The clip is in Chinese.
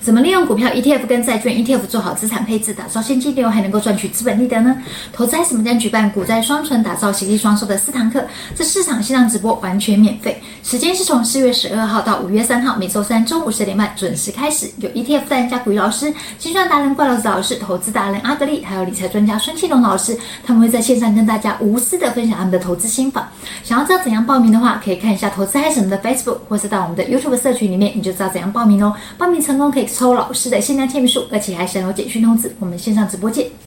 怎么利用股票 ETF 跟债券 ETF 做好资产配置，打造现金流，还能够赚取资本利得呢？投资嗨什么将举办股债双存，打造喜利双收的四堂课，这市场线上直播完全免费，时间是从四月十二号到五月三号，每周三中午十点半准时开始。有 ETF 大家股鱼老师、精算达人怪老子老师、投资达人阿格力，还有理财专家孙庆龙老师，他们会在线上跟大家无私的分享他们的投资心法。想要知道怎样报名的话，可以看一下投资嗨什么的 Facebook，或是到我们的 YouTube 社群里面，你就知道怎样报名哦。报名成功可以抽老师的限量签名书，而且还享有简讯通知。我们线上直播见。